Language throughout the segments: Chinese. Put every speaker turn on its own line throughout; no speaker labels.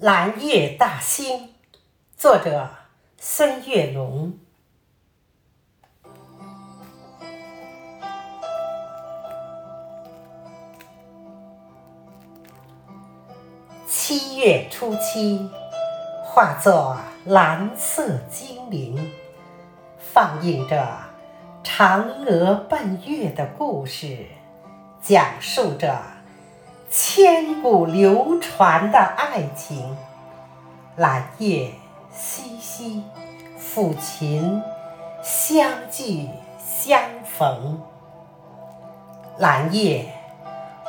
蓝月大星，作者孙月龙。七月初七，化作蓝色精灵，放映着嫦娥奔月的故事，讲述着。千古流传的爱情，兰叶熙熙，抚琴相聚相逢。兰叶，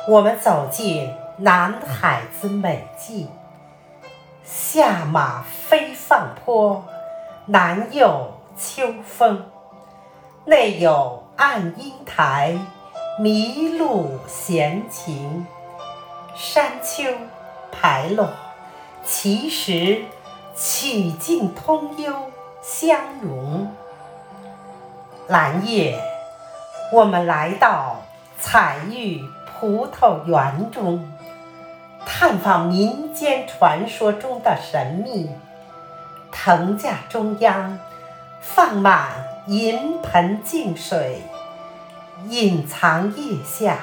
我们走进南海之美境，下马飞放坡，南有秋风，内有暗英台，迷路闲情。山丘排落，其实曲径通幽相融。蓝叶，我们来到彩玉葡萄园中，探访民间传说中的神秘。藤架中央放满银盆净水，隐藏腋下。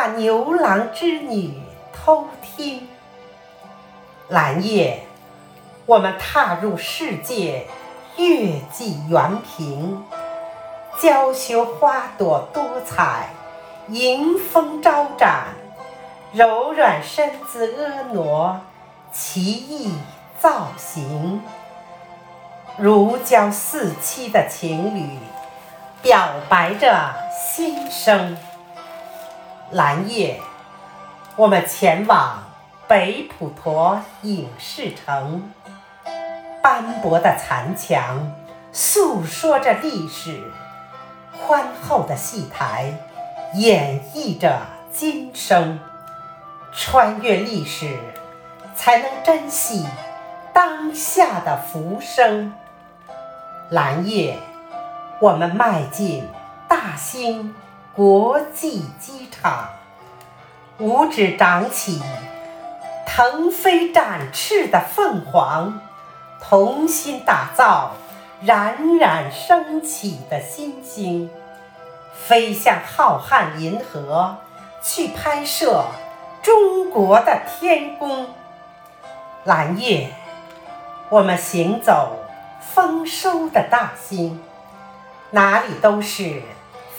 把牛郎织女偷听，蓝叶，我们踏入世界月季园坪，娇羞花朵多彩，迎风招展，柔软身姿婀娜，奇异造型，如胶似漆的情侣表白着心声。蓝夜，我们前往北普陀影视城，斑驳的残墙诉说着历史，宽厚的戏台演绎着今生。穿越历史，才能珍惜当下的浮生。蓝夜，我们迈进大兴。国际机场，五指长起，腾飞展翅的凤凰，同心打造冉冉升起的新星，飞向浩瀚银河，去拍摄中国的天宫。蓝夜，我们行走丰收的大兴，哪里都是。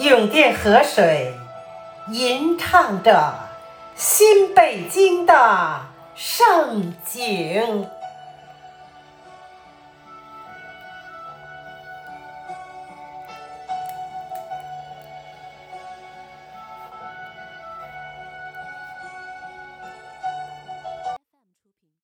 永定河水吟唱着新北京的盛景。